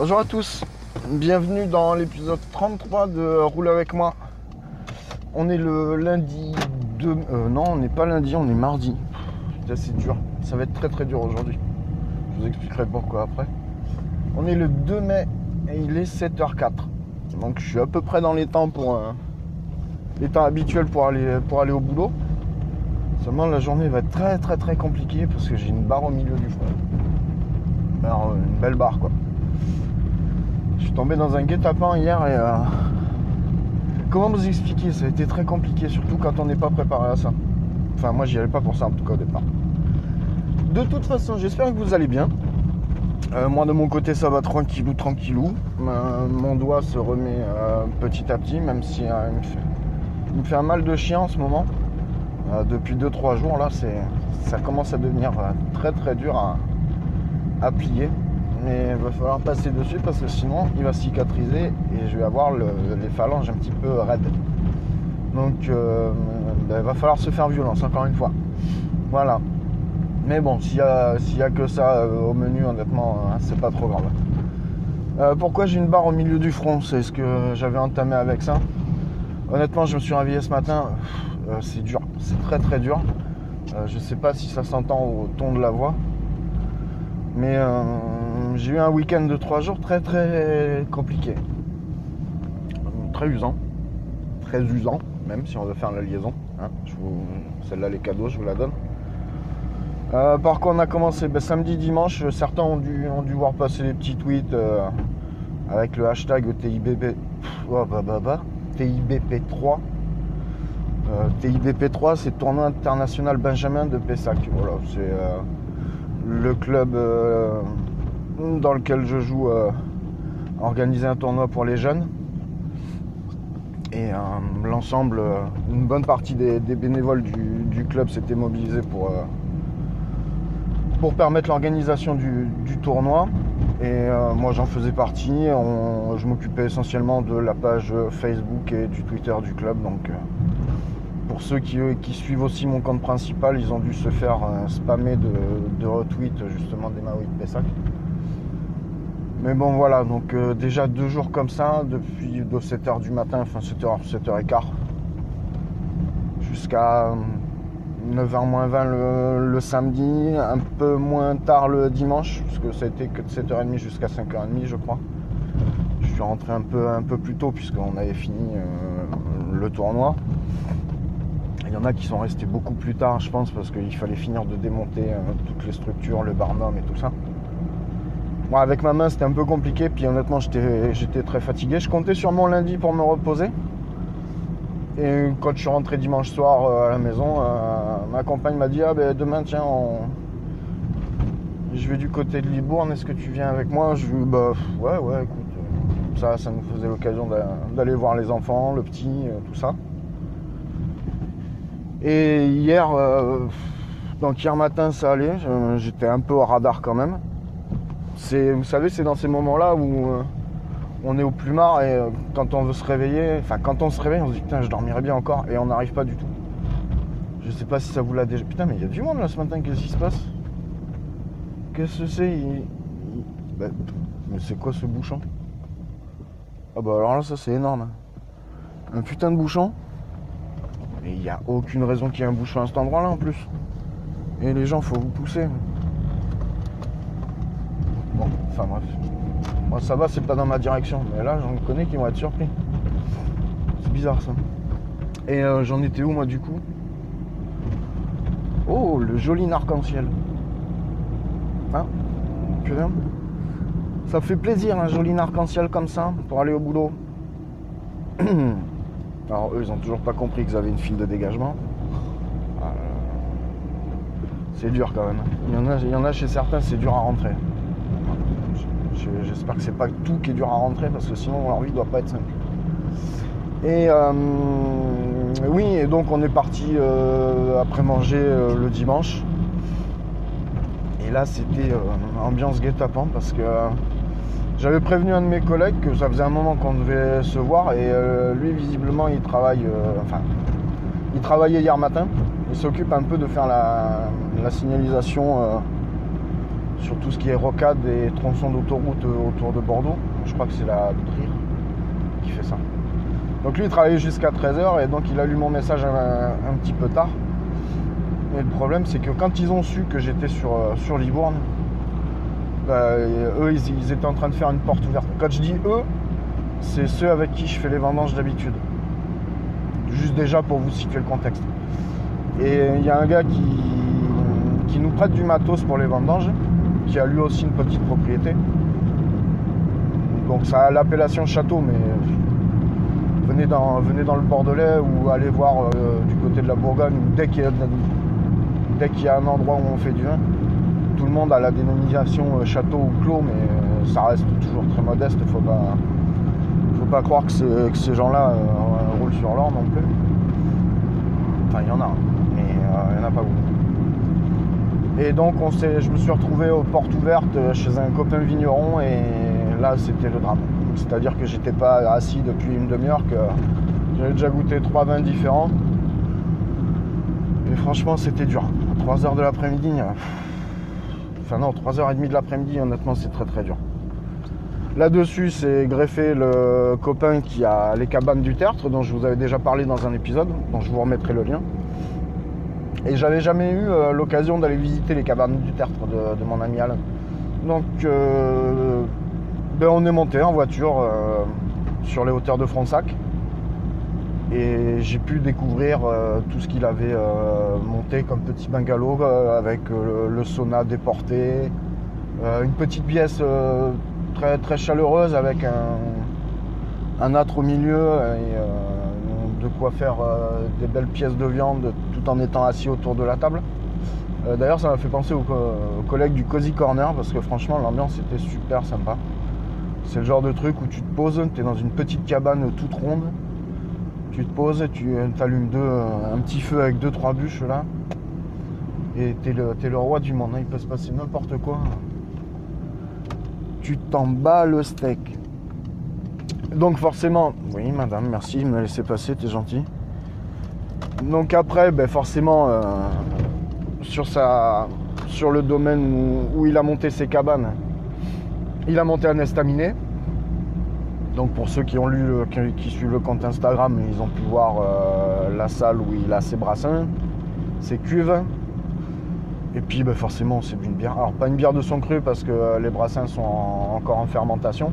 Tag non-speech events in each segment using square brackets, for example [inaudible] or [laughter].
Bonjour à tous, bienvenue dans l'épisode 33 de Roule avec moi. On est le lundi 2... euh, non, on n'est pas lundi, on est mardi. C'est dur, ça va être très très dur aujourd'hui. Je vous expliquerai pourquoi après. On est le 2 mai et il est 7h04. Donc je suis à peu près dans les temps pour... euh, les temps habituels pour aller, pour aller au boulot. Seulement la journée va être très très très compliquée parce que j'ai une barre au milieu du front. Une belle barre quoi. Suis tombé dans un guet-apens hier et euh, comment vous expliquer? Ça a été très compliqué, surtout quand on n'est pas préparé à ça. Enfin, moi, j'y allais pas pour ça en tout cas au départ. De toute façon, j'espère que vous allez bien. Euh, moi, de mon côté, ça va tranquillou, tranquillou. Mon doigt se remet euh, petit à petit, même si il, me fait, un mal de chien en ce moment. Depuis 2-3 jours, là, c'est, ça commence à devenir très très dur à, à plier mais il va falloir passer dessus parce que sinon il va cicatriser et je vais avoir le- les phalanges un petit peu raides. Donc euh, ben, il va falloir se faire violence encore une fois. Voilà. Mais bon, s'il y, a- a que ça euh, au menu, honnêtement, hein, c'est pas trop grave. Euh, pourquoi j'ai une barre au milieu du front? C'est ce que j'avais entamé avec ça. Honnêtement, je me suis réveillé ce matin, c'est dur, c'est très très dur. Je sais pas si ça s'entend au ton de la voix. Mais j'ai eu un week-end de trois jours très très compliqué. Très usant. Très usant, même si on veut faire la liaison. hein. Celle-là, les cadeaux, je vous la donne. Euh, par quoi on a commencé? Ben, Samedi, dimanche, certains ont dû, ont dû voir passer les petits tweets euh, avec le hashtag TIBB, oh, bah, bah, bah, TIBP3. Euh, TIBP3, c'est tournoi international Benjamin de Pessac. Voilà, c'est euh, le club dans lequel je joue euh, a organisé un tournoi pour les jeunes. Et euh, l'ensemble, euh, une bonne partie des, bénévoles du, club s'étaient mobilisés pour, euh, pour permettre l'organisation du, tournoi. Et moi j'en faisais partie. Je m'occupais essentiellement de la page Facebook et du Twitter du club. Donc pour ceux qui, suivent aussi mon compte principal, ils ont dû se faire spammer de, retweets justement des Maui de Pessac. Mais bon voilà, donc euh, déjà deux jours comme ça, depuis de 7h du matin, enfin 7h, 7h15, jusqu'à 9h moins 20 le, samedi, un peu moins tard le dimanche, parce que ça a été que de 7h30 jusqu'à 5h30 je crois. Je suis rentré un peu, un peu plus tôt puisqu'on avait fini euh, le tournoi. Il y en a qui sont restés beaucoup plus tard, je pense, parce qu'il fallait finir de démonter euh, toutes les structures, le barnum et tout ça. Avec ma main, c'était un peu compliqué, puis honnêtement, j'étais très fatigué. Je comptais sur mon lundi pour me reposer. Et quand je suis rentré dimanche soir euh, à la maison, euh, ma compagne m'a dit Ah ben demain, tiens, je vais du côté de Libourne, est-ce que tu viens avec moi? Je lui Bah ouais, ouais, écoute, euh, ça, ça nous faisait l'occasion d'a- d'aller voir les enfants, le petit, tout ça. Et hier, donc hier matin, ça allait. J'étais un peu au radar quand même. Vous savez, c'est dans ces moments-là où euh, on est au plumard et euh, quand on veut se réveiller, enfin quand on se réveille, on se dit putain, je dormirai bien encore et on n'arrive pas du tout. Je sais pas si ça vous l'a déjà. Putain, mais il y a du monde là ce matin, qu'est-ce qui se passe? Qu'est-ce que c'est? Il- bah, Mais c'est quoi ce bouchon? Ah bah alors là, ça c'est énorme. Un putain de bouchon? Et il n'y a aucune raison qu'il y ait un bouchon à cet endroit-là en plus. Et les gens, faut vous pousser. Bon, enfin bref. Moi ça va, c'est pas dans ma direction. Mais là, j'en connais qui vont être surpris. C'est bizarre ça. Et euh, j'en étais où moi du coup? Oh, le joli arc-en-ciel. Hein? Putain. Ça fait plaisir un joli arc-en-ciel comme ça pour aller au boulot. [coughs] Alors eux, ils ont toujours pas compris qu'ils avaient une file de dégagement. Là. C'est dur quand même. Il y en a, il y en a chez certains, c'est dur à rentrer. Je- J'espère que c'est pas tout qui est dur à rentrer parce que sinon leur vie doit pas être simple. Et euh, oui, et donc on est parti euh, après manger euh, le dimanche. Et là, c'était ambiance guet-apens parce que j'avais prévenu un de mes collègues que ça faisait un moment qu'on devait se voir et lui, visiblement, il travaille. enfin, il travaillait hier matin. Il s'occupe un peu de faire la, signalisation sur tout ce qui est rocade et tronçons d'autoroute euh, autour de Bordeaux. Je crois que c'est la DRIR qui fait ça. Donc lui il travaillait jusqu'à 13h et donc il a lu mon message un, petit peu tard. Et le problème c'est que quand ils ont su que j'étais sur, euh, sur Libourne, bah, et eux ils, étaient en train de faire une porte ouverte. Quand je dis eux, c'est ceux avec qui je fais les vendanges d'habitude. Juste déjà pour vous situer le contexte. Et il y a un gars qui nous prête du matos pour les vendanges, qui a lui aussi une petite propriété. Donc ça a l'appellation château, mais venez dans, venez dans le Bordelais ou allez voir euh, du côté de la Bourgogne, dès qu'il y, a- y a un endroit où on fait du vin, tout le monde a la dénomination euh, château ou clos, mais euh, ça reste toujours très modeste. Il faut pas, faut pas croire que, ces gens-là euh, roulent sur l'or non plus. Enfin, il y en a, mais euh, il n'y en a pas beaucoup. Et donc, on je me suis retrouvé aux portes ouvertes euh, chez un copain vigneron et là, c'était le drame. C'est-à-dire que j'étais pas assis depuis une demi-heure, que j'avais déjà goûté trois vins différents. Et franchement, c'était dur. À 3h de l'après-midi, euh, enfin non, 3h30 de l'après-midi, honnêtement, c'est très très dur. Là-dessus, c'est greffé le copain qui a les cabanes du tertre, dont je vous avais déjà parlé dans un épisode, dont je vous remettrai le lien. Et j'avais jamais eu euh, l'occasion d'aller visiter les cabanes du tertre de, mon ami Alain. Donc, euh, ben, on est monté en voiture euh, sur les hauteurs de Fronsac. Et j'ai pu découvrir tout ce qu'il avait monté comme petit bungalow avec le sauna déporté, une petite pièce très, très chaleureuse avec un, un âtre au milieu et de quoi faire des belles pièces de viande en étant assis autour de la table. Euh, D'ailleurs, ça m'a fait penser aux, co- aux collègues du Cozy Corner parce que franchement, l'ambiance était super sympa. C'est le genre de truc où tu te poses, tu es dans une petite cabane toute ronde, tu te poses, tu allumes deux, un petit feu avec deux trois bûches là, et t'es le, t'es le roi du monde. hein. Il peut se passer n'importe quoi. Tu t'en bats le steak. Donc forcément, oui madame, merci me laisser passer, t'es gentil. Donc après, ben forcément, euh, sur, le domaine où, il a monté ses cabanes, il a monté un estaminet. Donc pour ceux qui ont lu, qui, suivent le compte Instagram, ils ont pu voir euh, la salle où il a ses brassins, ses cuves. Et puis ben, forcément c'est une bière. Alors pas une bière de son cru parce que euh, les brassins sont en- encore en fermentation.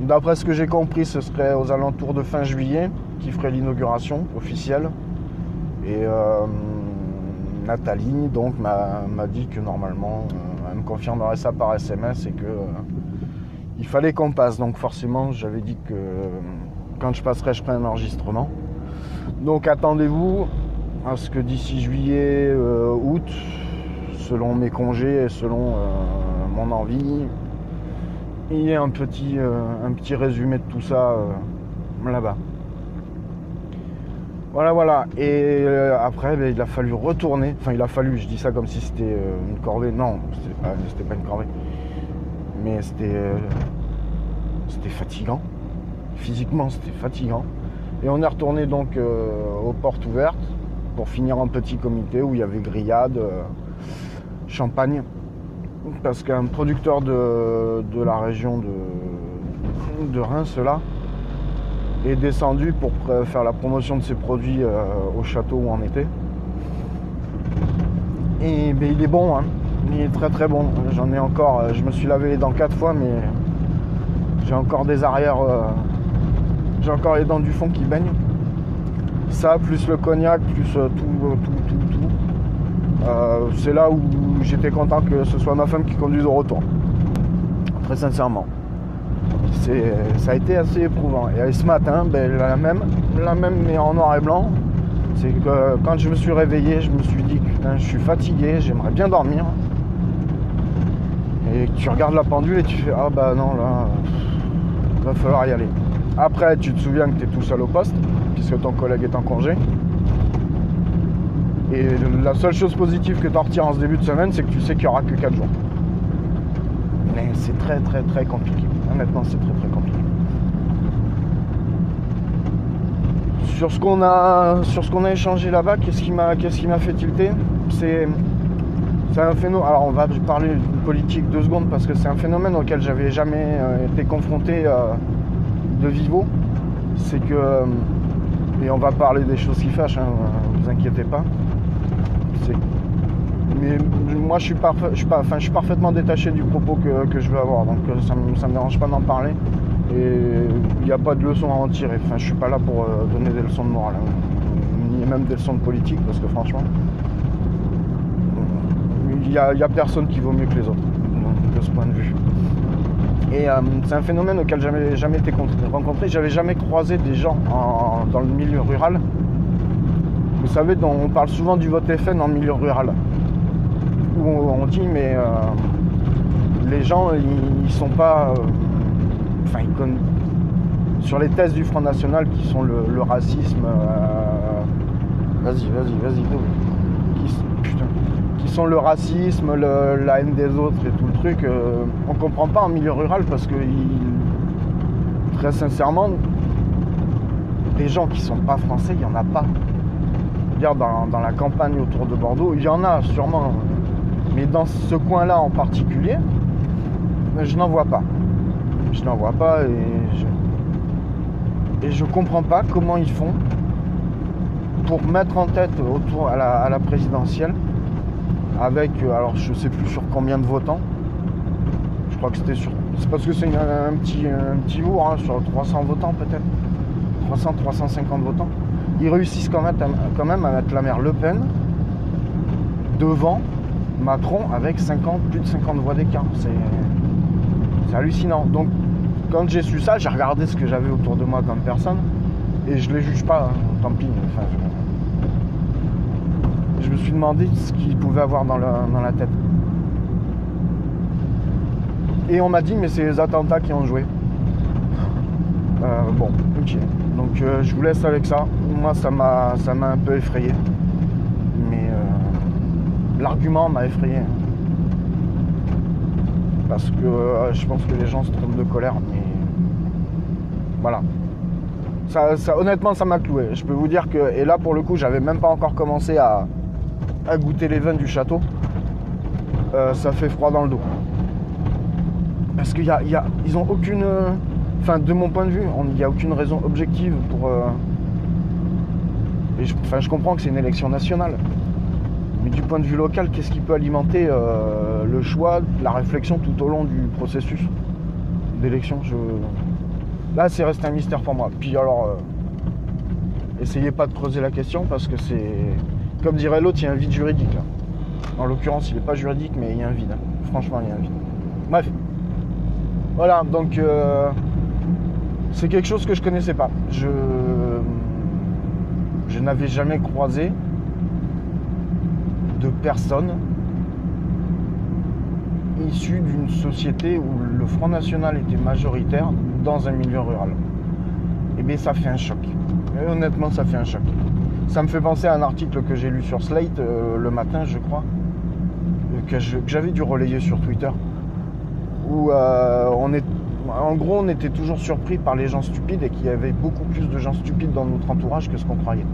D'après ce que j'ai compris, ce serait aux alentours de fin juillet qui ferait l'inauguration officielle. Et euh, Nathalie donc m'a dit que normalement euh, elle me confirmerait ça par SMS et que euh, il fallait qu'on passe. Donc forcément j'avais dit que quand je passerai je ferai un enregistrement. Donc attendez-vous à ce que d'ici juillet, août, selon mes congés et selon mon envie, il y ait un petit, résumé de tout ça là-bas. Voilà, voilà. Et euh, après, ben, il a fallu retourner. Enfin, il a fallu, je dis ça comme si c'était euh, une corvée. Non, c'était pas, pas une corvée. Mais c'était. euh, c'était fatigant. Physiquement, c'était fatigant. Et on est retourné donc aux portes ouvertes pour finir en petit comité où il y avait grillade, champagne. Parce qu'un producteur de, de la région de, de Reims, là, est descendu pour faire la promotion de ses produits euh, au château où on était. Et ben, il est bon, hein. il est très très bon. J'en ai encore, euh, je me suis lavé les dents quatre fois, mais j'ai encore des arrières, euh, j'ai encore les dents du fond qui baignent. Ça, plus le cognac, plus tout, tout, tout, tout. C'est là où j'étais content que ce soit ma femme qui conduise au retour. Très sincèrement. Ça a été assez éprouvant. Et ce matin, ben, la même, la même mais en noir et blanc. C'est que quand je me suis réveillé, je me suis dit putain, je suis fatigué, j'aimerais bien dormir. Et tu regardes la pendule et tu fais ah bah non là, va falloir y aller. Après, tu te souviens que tu es tout seul au poste, puisque ton collègue est en congé. Et la seule chose positive que tu en retires en ce début de semaine, c'est que tu sais qu'il n'y aura que 4 jours. Mais c'est très très très compliqué. Honnêtement, c'est très très compliqué. Sur ce qu'on a, sur ce qu'on a échangé là-bas, qu'est-ce qui m'a, qu'est-ce qui m'a fait tilter? C'est, c'est un phénomène. Alors on va parler de politique deux secondes parce que c'est un phénomène auquel j'avais jamais euh, été confronté euh, de vivo. C'est que, euh, et on va parler des choses qui fâchent, hein, vous inquiétez pas. C'est mais moi je suis, je suis, pas, je suis parfaitement détaché du propos que, que je veux avoir, donc euh, ça ne me dérange pas d'en parler. Et il n'y a pas de leçon à en tirer. Enfin, je suis pas là pour euh, donner des leçons de morale, hein, ni même des leçons de politique, parce que franchement, il n'y a, a personne qui vaut mieux que les autres, de ce point de vue. Et euh, c'est un phénomène auquel j'avais jamais été con- rencontré. J'avais jamais croisé des gens en- dans le milieu rural. Vous savez, on parle souvent du vote FN en milieu rural où on, dit mais euh, les gens ils, sont pas euh, enfin ils conna- sur les thèses du Front National qui sont le, racisme euh, vas-y vas-y vas-y qui, qui sont le racisme la haine des autres et tout le truc on comprend pas en milieu rural parce que très sincèrement des gens qui sont pas français il y en a pas dans, dans la campagne autour de Bordeaux, il y en a sûrement. Mais dans ce coin-là en particulier, je n'en vois pas. Je n'en vois pas et je, et comprends pas comment ils font pour mettre en tête autour à la, présidentielle avec, euh, alors je sais plus sur combien de votants. Je crois que c'était sur. C'est parce que c'est un petit, un petit hein, sur 300 votants peut-être. 300, 350 votants. Ils réussissent quand même, quand même à mettre la mère Le Pen devant Macron avec 50, plus de 50 voix d'écart. C'est, hallucinant. Donc, quand j'ai su ça, j'ai regardé ce que j'avais autour de moi comme personne et je les juge pas, hein, tant pis. Je... me suis demandé ce qu'ils pouvaient avoir dans la, tête. Et on m'a dit, mais c'est les attentats qui ont joué. Euh, bon, ok. Donc euh, je vous laisse avec ça. Moi, ça m'a un peu effrayé. L'argument m'a effrayé. Parce que euh, je pense que les gens se trompent de colère. Mais voilà. Honnêtement, ça m'a cloué. Je peux vous dire que, et là pour le coup, j'avais même pas encore commencé à, goûter les vins du château. Euh, ça fait froid dans le dos. Parce qu'ils y ont aucune. Enfin, de mon point de vue, il n'y a aucune raison objective pour. euh, enfin, je comprends que c'est une élection nationale. Mais du point de vue local, qu'est-ce qui peut alimenter euh, le choix, la réflexion tout au long du processus d'élection? Là, c'est resté un mystère pour moi. Puis alors, euh, essayez pas de creuser la question parce que c'est. Comme dirait l'autre, il y a un vide juridique. En l'occurrence, il n'est pas juridique, mais il y a un vide. hein. Franchement, il y a un vide. Bref. Voilà, donc euh, c'est quelque chose que je connaissais pas. Je, je n'avais jamais croisé de personnes issues d'une société où le Front National était majoritaire dans un milieu rural. Et bien ça fait un choc. Et honnêtement, ça fait un choc. Ça me fait penser à un article que j'ai lu sur Slate euh, le matin, je crois, euh, que j'avais dû relayer sur Twitter, où euh, on est, en gros, on était toujours surpris par les gens stupides et qu'il y avait beaucoup plus de gens stupides dans notre entourage que ce qu'on croyait.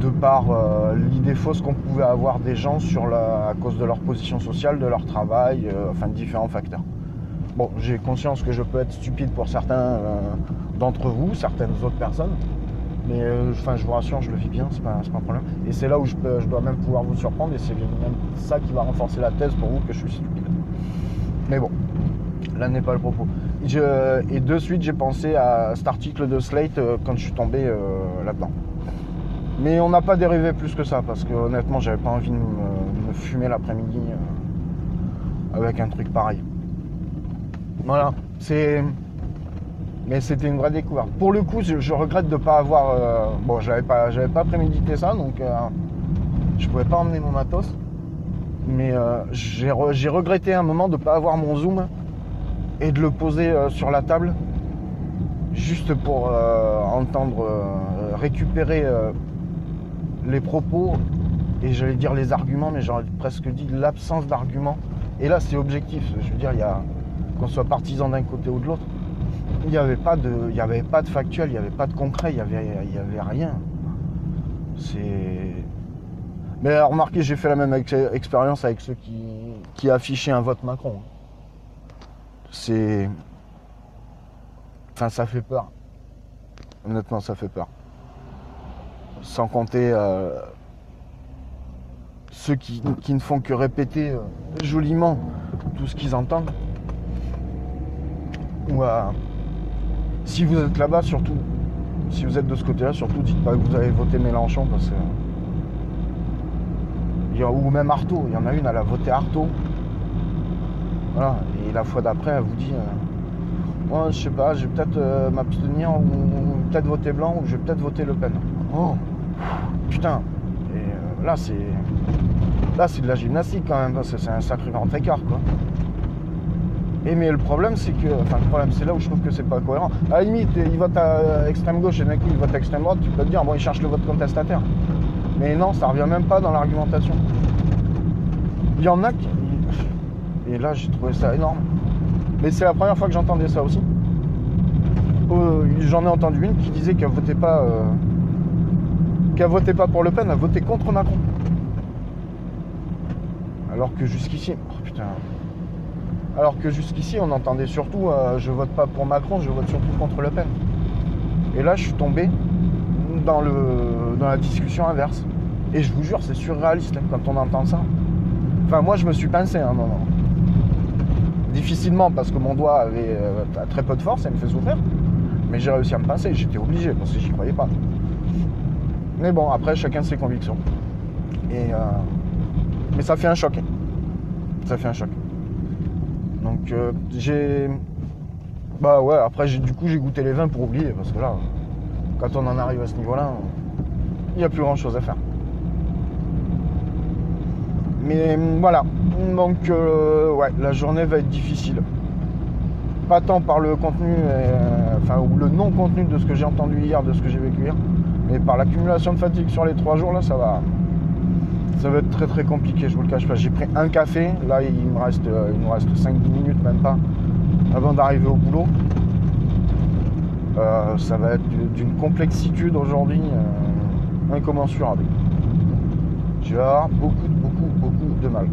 De par euh, l'idée fausse qu'on pouvait avoir des gens à cause de leur position sociale, de leur travail, euh, enfin différents facteurs. Bon, j'ai conscience que je peux être stupide pour certains euh, d'entre vous, certaines autres personnes, mais enfin, je vous rassure, je le vis bien, c'est pas, pas un problème. Et c'est là où je, dois même pouvoir vous surprendre, et c'est même ça qui va renforcer la thèse pour vous que je suis stupide. Mais bon, là n'est pas le propos. Et de suite, j'ai pensé à cet article de Slate quand je suis tombé là-dedans. Mais on n'a pas dérivé plus que ça, parce que honnêtement, j'avais pas envie de me, fumer l'après-midi euh, avec un truc pareil. Voilà, c'est. Mais c'était une vraie découverte. Pour le coup, je, regrette de ne pas avoir. euh, Bon, j'avais pas, j'avais pas prémédité ça, donc euh, je pouvais pas emmener mon matos. Mais euh, j'ai j'ai regretté un moment de ne pas avoir mon zoom et de le poser sur la table, juste pour entendre récupérer les propos et j'allais dire les arguments, mais j'aurais presque dit l'absence d'arguments. Et là, c'est objectif. Je veux dire, il qu'on soit partisan d'un côté ou de l'autre, il n'y avait pas de, factuel, il n'y avait pas de concret, il n'y avait, rien. C'est. Mais remarquez, j'ai fait la même ex- expérience avec ceux qui, qui affichaient un vote Macron. C'est. Enfin, ça fait peur. Honnêtement, ça fait peur. Sans compter euh, ceux qui, ne font que répéter euh, joliment tout ce qu'ils entendent. Ou euh, si vous êtes là-bas, surtout, si vous êtes de ce côté-là, surtout dites pas que vous avez voté Mélenchon parce que. ou même Artaud, il y en a une, elle a voté Artaud. Voilà, et la fois d'après, elle vous dit Moi, je sais pas, je vais peut-être m'abstenir ou peut-être voter blanc ou je vais peut-être voter Le Pen. Oh Putain euh, là, c'est. Là, c'est de la gymnastique quand même, parce que c'est un sacré grand écart, quoi. Mais le problème, c'est que. Enfin, le problème, c'est là où je trouve que c'est pas cohérent. À la limite, il vote à extrême gauche et d'un coup, il vote à extrême droite, tu peux te dire, bon, il cherche le vote contestataire. Mais non, ça revient même pas dans l'argumentation. Il y en a qui. Et là, j'ai trouvé ça énorme. Mais c'est la première fois que j'entendais ça aussi. Euh, J'en ai entendu une qui disait qu'elle votait pas. euh, qu'elle votait pas pour Le Pen, elle votait contre Macron. Alors que jusqu'ici. Oh putain. Alors que jusqu'ici, on entendait surtout euh, je vote pas pour Macron, je vote surtout contre Le Pen. Et là, je suis tombé dans, le, dans la discussion inverse. Et je vous jure, c'est surréaliste hein, quand on entend ça. Enfin, moi, je me suis pincé à un moment. Difficilement, parce que mon doigt avait euh, très peu de force, ça me fait souffrir. Mais j'ai réussi à me pincer, j'étais obligé, parce que j'y croyais pas. Mais bon, après, chacun ses convictions. Et, euh, mais ça fait un choc. Ça fait un choc. Donc, euh, j'ai. Bah ouais, après, du coup, j'ai goûté les vins pour oublier, parce que là, quand on en arrive à ce niveau-là, il n'y a plus grand-chose à faire. Mais voilà. Donc, euh, ouais, la journée va être difficile. Pas tant par le contenu, enfin, ou le non-contenu de ce que j'ai entendu hier, de ce que j'ai vécu hier, mais par l'accumulation de fatigue sur les trois jours, là, ça va. Ça va être très très compliqué, je vous le cache pas. J'ai pris un café, là il me reste, euh, il nous reste 5-10 minutes, même pas, avant d'arriver au boulot. Euh, ça va être d'une complexitude aujourd'hui euh, incommensurable. Je vais avoir beaucoup, beaucoup, beaucoup de mal.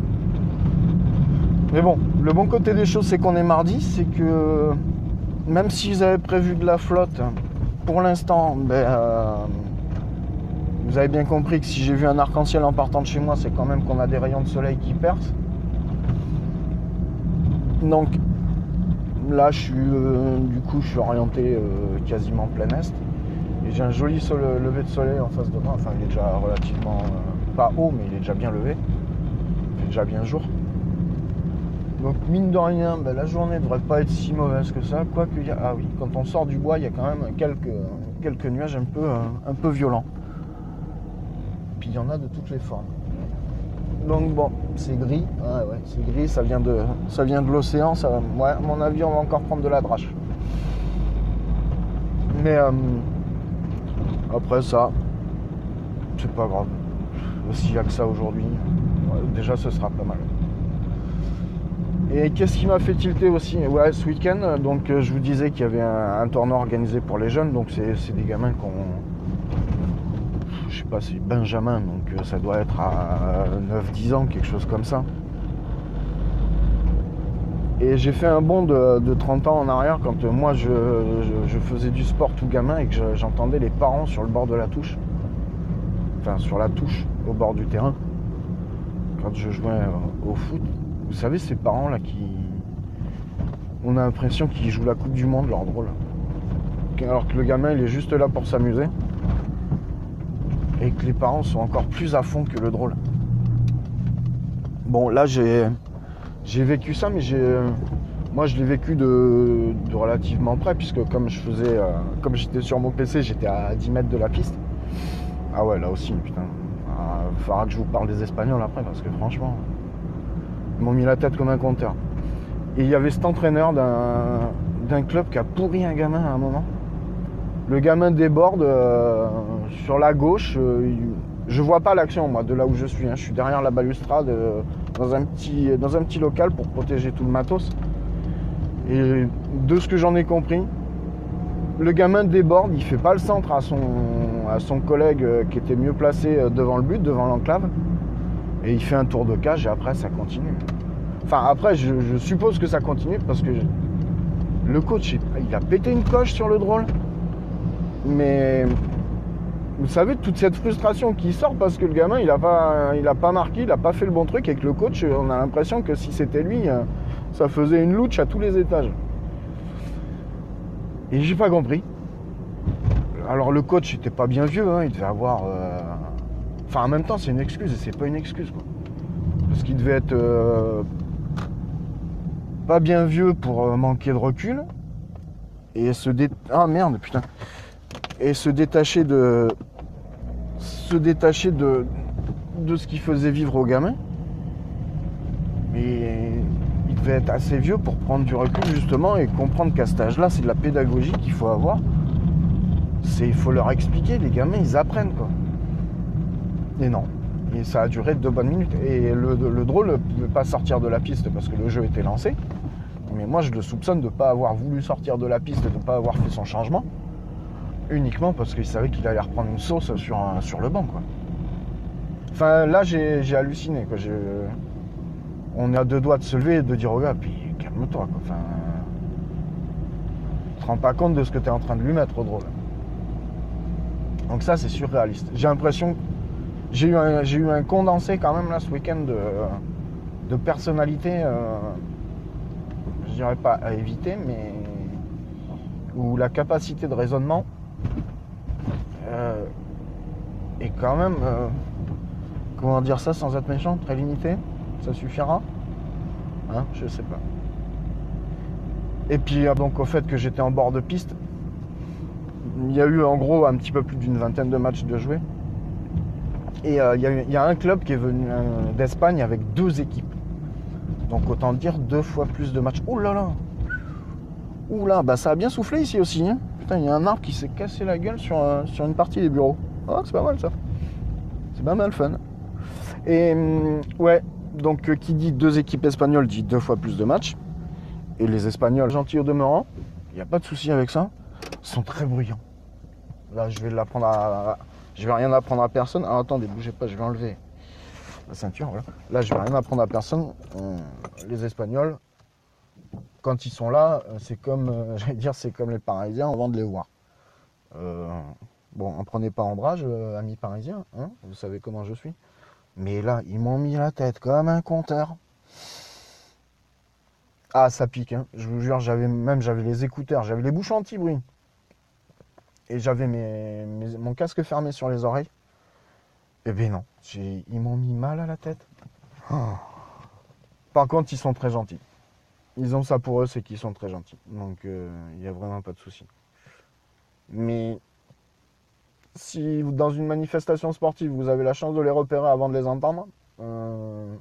Mais bon, le bon côté des choses, c'est qu'on est mardi, c'est que même s'ils avaient prévu de la flotte, pour l'instant, ben, euh, vous avez bien compris que si j'ai vu un arc-en-ciel en partant de chez moi, c'est quand même qu'on a des rayons de soleil qui percent. Donc là, je suis, euh, du coup, je suis orienté euh, quasiment plein est. Et j'ai un joli lever de soleil en face de moi. Enfin, il est déjà relativement pas haut, mais il est déjà bien levé. Il fait déjà bien jour. Donc mine de rien, ben, la journée ne devrait pas être si mauvaise que ça. Quoique, a- ah oui, quand on sort du bois, il y a quand même quelques, quelques nuages un peu, euh, un peu violents. Puis il y en a de toutes les formes. Donc bon, c'est gris. C'est gris, ça vient de, l'océan. Mon avis, on va encore prendre de la drache. Mais euh, après ça, c'est pas grave. S'il n'y a que ça aujourd'hui, ouais, déjà ce sera pas mal. Et qu'est-ce qui m'a fait tilter aussi Ouais, ce week-end, donc euh, je vous disais qu'il y avait un, tournoi organisé pour les jeunes, donc c'est des gamins qui ont. Je sais pas, c'est Benjamin, donc euh, ça doit être à 9-10 ans, quelque chose comme ça. Et j'ai fait un bond de, de 30 ans en arrière quand euh, moi je, je- faisais du sport tout gamin et que je- j'entendais les parents sur le bord de la touche. Enfin, sur la touche, au bord du terrain. Quand je jouais euh, au foot. Vous savez, ces parents-là qui. On a l'impression qu'ils jouent la Coupe du Monde, leur drôle. Alors que le gamin, il est juste là pour s'amuser. Et que les parents sont encore plus à fond que le drôle. Bon, là, j'ai. J'ai vécu ça, mais j'ai. Moi, je l'ai vécu de, relativement près, puisque comme je faisais. euh, comme j'étais sur mon PC, j'étais à 10 mètres de la piste. Ah ouais, là aussi, putain. Ah, faudra que je vous parle des Espagnols après, parce que franchement. Ils m'ont mis la tête comme un compteur. Et il y avait cet entraîneur d'un club qui a pourri un gamin à un moment. Le gamin déborde euh, sur la gauche. euh, je vois pas l'action, moi, de là où je suis. hein. Je suis derrière la balustrade, euh, dans, un petit, dans un petit local pour protéger tout le matos. Et de ce que j'en ai compris, le gamin déborde, il fait pas le centre à son, à son collègue euh, qui était mieux placé devant le but, devant l'enclave. Et il fait un tour de cage et après ça continue. Enfin après je, suppose que ça continue parce que le coach il- a pété une coche sur le drôle. Mais vous savez toute cette frustration qui sort parce que le gamin il a pas, il a pas marqué, il a pas fait le bon truc et que le coach on a l'impression que si c'était lui euh, ça faisait une louche à tous les étages. Et j'ai pas compris. Alors le coach était pas bien vieux, hein, il devait avoir. euh, Enfin en même temps c'est une excuse et c'est pas une excuse quoi. Parce qu'il devait être euh, pas bien vieux pour euh, manquer de recul. Et se dé... Ah merde putain. Et se détacher de. Se détacher de. de ce qui faisait vivre aux gamins. Mais il devait être assez vieux pour prendre du recul justement et comprendre qu'à cet âge-là, c'est de la pédagogie qu'il faut avoir. C'est, il faut leur expliquer, les gamins, ils apprennent quoi. Et non. Et ça a duré deux bonnes minutes. Et le, le drôle ne pouvait pas sortir de la piste parce que le jeu était lancé. Mais moi, je le soupçonne de ne pas avoir voulu sortir de la piste, de ne pas avoir fait son changement. Uniquement parce qu'il savait qu'il allait reprendre une sauce sur, sur le banc. Enfin, là, j'ai, halluciné. J'ai- on est à deux doigts de se lever et de dire au gars, puis calme-toi. Enfin, tu te rends pas compte de ce que tu es en train de lui mettre au drôle. Donc ça, c'est surréaliste. J'ai l'impression j'ai eu, un, eu un condensé quand même là ce week-end de, de personnalités, euh, je dirais pas à éviter, mais où la capacité de raisonnement euh, est quand même, euh, comment dire ça sans être méchant, très limitée. Ça suffira Hein Je sais pas. Et puis euh, donc au fait que j'étais en bord de piste, il y a eu en gros un petit peu plus d'une vingtaine de matchs de jouer. Et euh, il y, a un club qui est venu euh, d'Espagne avec deux équipes. Donc autant dire deux fois plus de matchs. Ouh là là Ouh bah ça a bien soufflé ici aussi. hein. Putain, il y a un arbre qui s'est cassé la gueule sur, euh, sur une partie des bureaux. Ah, c'est pas mal ça. C'est pas mal fun. Et hum, ouais, donc qui dit deux équipes espagnoles dit deux fois plus de matchs. Et les Espagnols, gentils au demeurant, il n'y a pas de souci avec ça, sont très bruyants. Là, je vais l'apprendre à. Je vais rien apprendre à personne. Ah, attendez, bougez pas, je vais enlever la ceinture. Voilà. Là, je vais rien apprendre à personne. Euh, les Espagnols, quand ils sont là, euh, c'est comme, euh, [laughs] j'allais dire, c'est comme les Parisiens, vend de les voir. Bon, en prenez pas ombrage, amis parisiens, hein, vous savez comment je suis. Mais là, ils m'ont mis la tête comme un compteur. Ah, ça pique, hein. je vous jure, j'avais même j'avais les écouteurs, j'avais les bouches anti-bruit. Et j'avais mes, mon casque fermé sur les oreilles. Eh ben non, ils m'ont mis mal à la tête. Oh. Par contre, ils sont très gentils. Ils ont ça pour eux, c'est qu'ils sont très gentils. Donc, il n'y a vraiment pas de souci. Mais si dans une manifestation sportive, vous avez la chance de les repérer avant de les entendre, euh,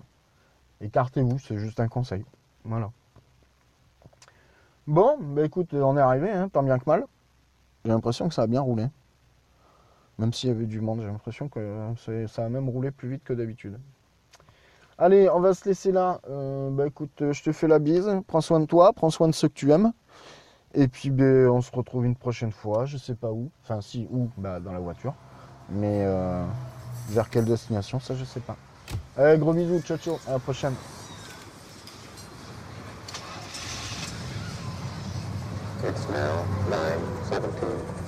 écartez-vous, c'est juste un conseil. Voilà. Bon, bah écoute, on est arrivé, hein, tant bien que mal. J'ai l'impression que ça a bien roulé. Même s'il y avait du monde, j'ai l'impression que ça a même roulé plus vite que d'habitude. Allez, on va se laisser là. Euh, bah écoute, euh, je te fais la bise. Prends soin de toi, prends soin de ceux que tu aimes. Et puis ben, on se retrouve une prochaine fois, je sais pas où. Enfin si, où Bah dans la voiture. Mais euh, vers quelle destination, ça je sais pas. Allez, gros bisous, ciao ciao, à la prochaine. 7 2